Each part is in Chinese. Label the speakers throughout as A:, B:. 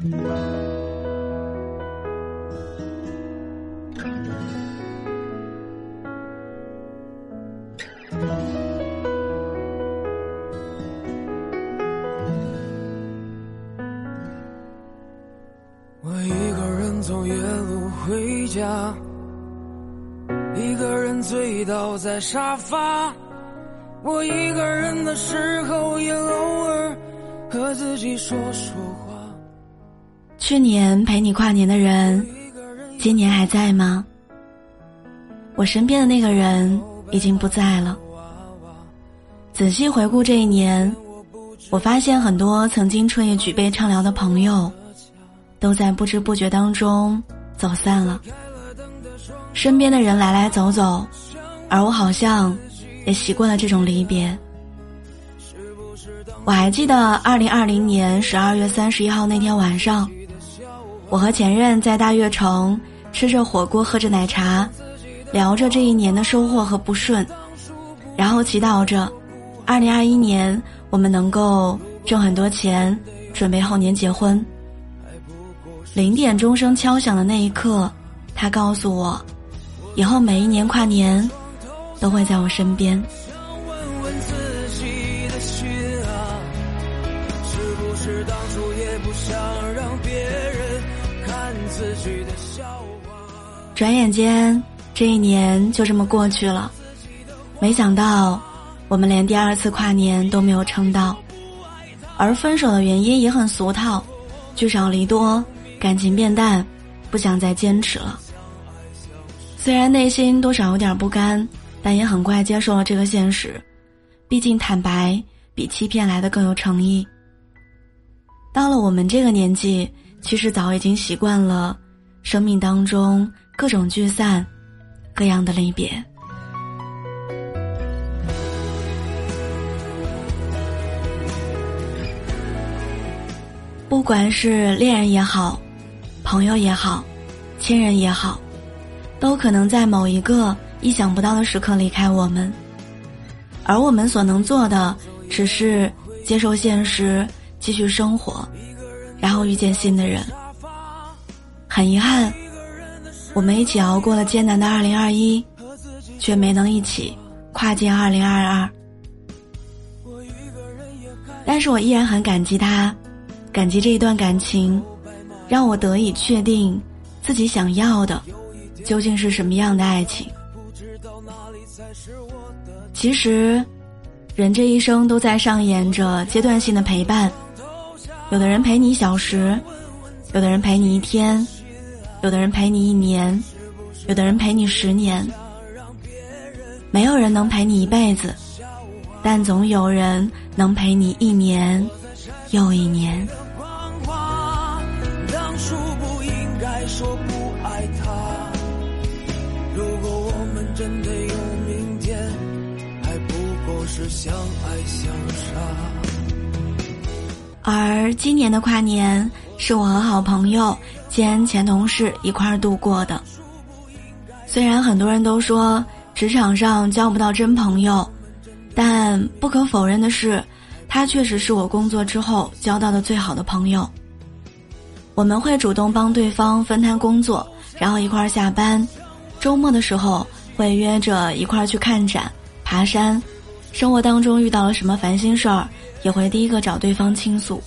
A: 我一个人走夜路回家，一个人醉倒在沙发。我一个人的时候，也偶尔和自己说说话。
B: 去年陪你跨年的人，今年还在吗？我身边的那个人已经不在了。仔细回顾这一年，我发现很多曾经彻夜举杯畅聊的朋友。都在不知不觉当中走散了，身边的人来来走走，而我好像也习惯了这种离别。我还记得二零二零年十二月三十一号那天晚上，我和前任在大悦城吃着火锅，喝着奶茶，聊着这一年的收获和不顺，然后祈祷着，二零二一年我们能够挣很多钱，准备后年结婚。零点钟声敲响的那一刻，他告诉我，以后每一年跨年，都会在我身边。转眼间，这一年就这么过去了。没想到，我们连第二次跨年都没有撑到，而分手的原因也很俗套，聚少离多。感情变淡，不想再坚持了。虽然内心多少有点不甘，但也很快接受了这个现实。毕竟坦白比欺骗来的更有诚意。到了我们这个年纪，其实早已经习惯了生命当中各种聚散，各样的离别。不管是恋人也好。朋友也好，亲人也好，都可能在某一个意想不到的时刻离开我们，而我们所能做的，只是接受现实，继续生活，然后遇见新的人。很遗憾，我们一起熬过了艰难的二零二一，却没能一起跨进二零二二。但是我依然很感激他，感激这一段感情。让我得以确定，自己想要的究竟是什么样的爱情。其实，人这一生都在上演着阶段性的陪伴，有的人陪你小时，有的人陪你一天，有的人陪你一年，有的人陪你十年。没有人能陪你一辈子，但总有人能陪你一年又一年。说不爱他。如果我们真的有明天，还不过是相爱相杀。而今年的跨年是我和好朋友兼前同事一块儿度过的。虽然很多人都说职场上交不到真朋友，但不可否认的是，他确实是我工作之后交到的最好的朋友。我们会主动帮对方分摊工作，然后一块儿下班。周末的时候会约着一块儿去看展、爬山。生活当中遇到了什么烦心事儿，也会第一个找对方倾诉。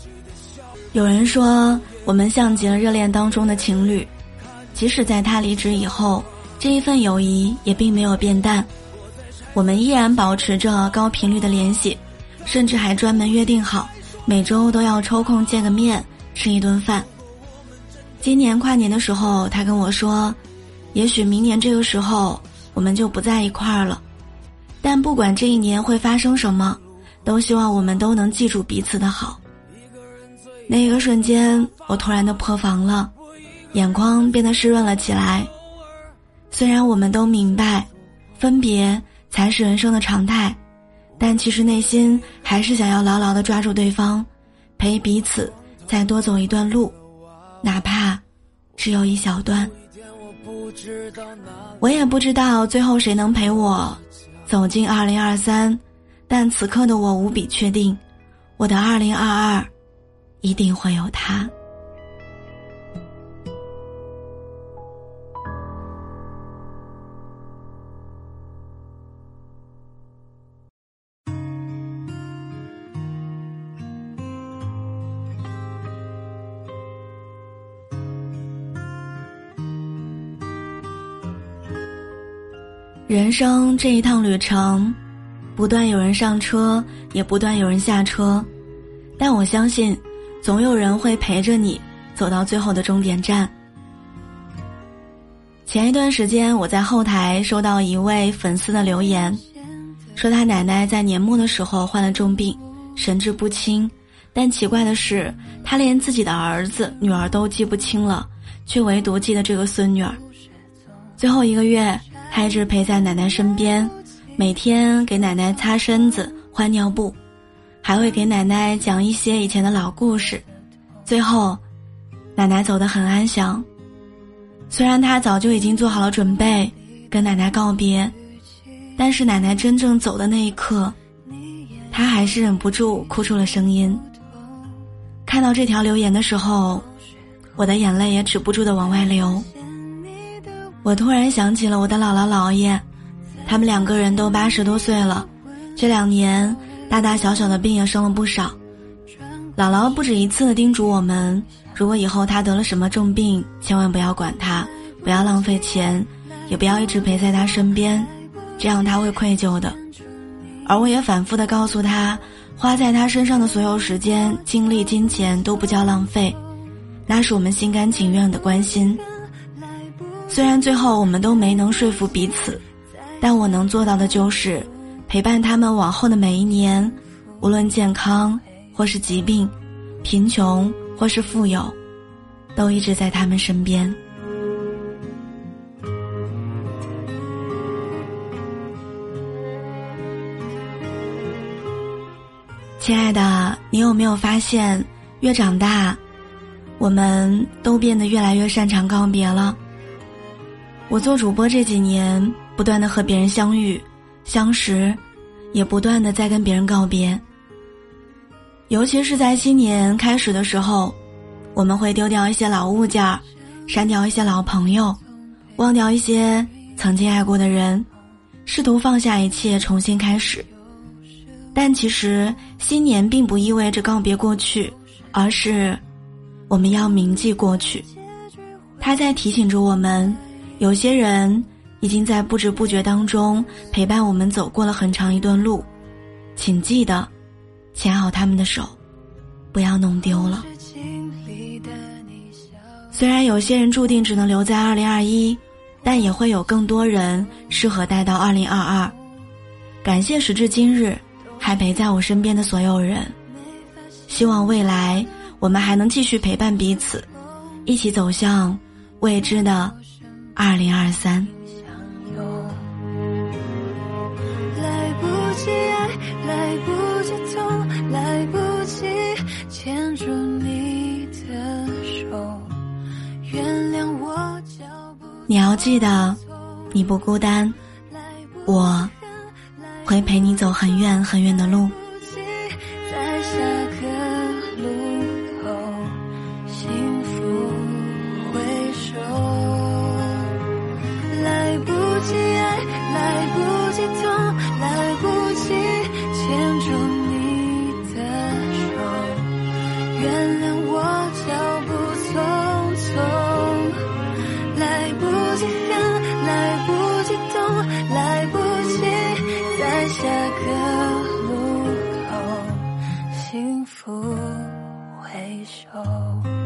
B: 有人说我们像极了热恋当中的情侣，即使在他离职以后，这一份友谊也并没有变淡。我们依然保持着高频率的联系，甚至还专门约定好每周都要抽空见个面，吃一顿饭。今年跨年的时候，他跟我说：“也许明年这个时候我们就不在一块儿了，但不管这一年会发生什么，都希望我们都能记住彼此的好。”那个瞬间，我突然的破防了，眼眶变得湿润了起来。虽然我们都明白，分别才是人生的常态，但其实内心还是想要牢牢的抓住对方，陪彼此再多走一段路。哪怕只有一小段，我也不知道最后谁能陪我走进二零二三，但此刻的我无比确定，我的二零二二一定会有他。人生这一趟旅程不断有人上车也不断有人下车。但我相信总有人会陪着你走到最后的终点站。前一段时间，我在后台收到一位粉丝的留言，说他奶奶在年末的时候患了重病，神志不清。但奇怪的是，他连自己的儿子、女儿都记不清了，却唯独记得这个孙女儿。最后一个月，他一直陪在奶奶身边，每天给奶奶擦身子、换尿布，还会给奶奶讲一些以前的老故事。最后，奶奶走得很安详。虽然他早就已经做好了准备跟奶奶告别，但是奶奶真正走的那一刻，他还是忍不住哭出了声音。看到这条留言的时候，我的眼泪也止不住的往外流。我突然想起了我的姥姥姥爷，他们两个人都八十多岁了，这两年大大小小的病也生了不少。姥姥不止一次的叮嘱我们。如果以后他得了什么重病，千万不要管他，不要浪费钱，也不要一直陪在他身边，这样他会愧疚的。而我也反复的告诉他，花在他身上的所有时间、精力、金钱都不叫浪费，那是我们心甘情愿的关心。虽然最后我们都没能说服彼此，但我能做到的就是陪伴他们往后的每一年，无论健康或是疾病，贫穷。或是富有，都一直在他们身边。亲爱的，你有没有发现，越长大，我们都变得越来越擅长告别了？我做主播这几年，不断的和别人相遇、相识，也不断的在跟别人告别。尤其是在新年开始的时候，我们会丢掉一些老物件，删掉一些老朋友，忘掉一些曾经爱过的人，试图放下一切，重新开始。但其实新年并不意味着告别过去，而是我们要铭记过去。他在提醒着我们，有些人已经在不知不觉当中陪伴我们走过了很长一段路，请记得。牵好他们的手，不要弄丢了。虽然有些人注定只能留在二零二一，但也会有更多人适合待到二零二二。感谢时至今日还陪在我身边的所有人，希望未来我们还能继续陪伴彼此，一起走向未知的二零二三。我记得，你不孤单，我，会陪你走很远很远的路。来不及爱，来不及痛，来不及牵住你的手，原谅。个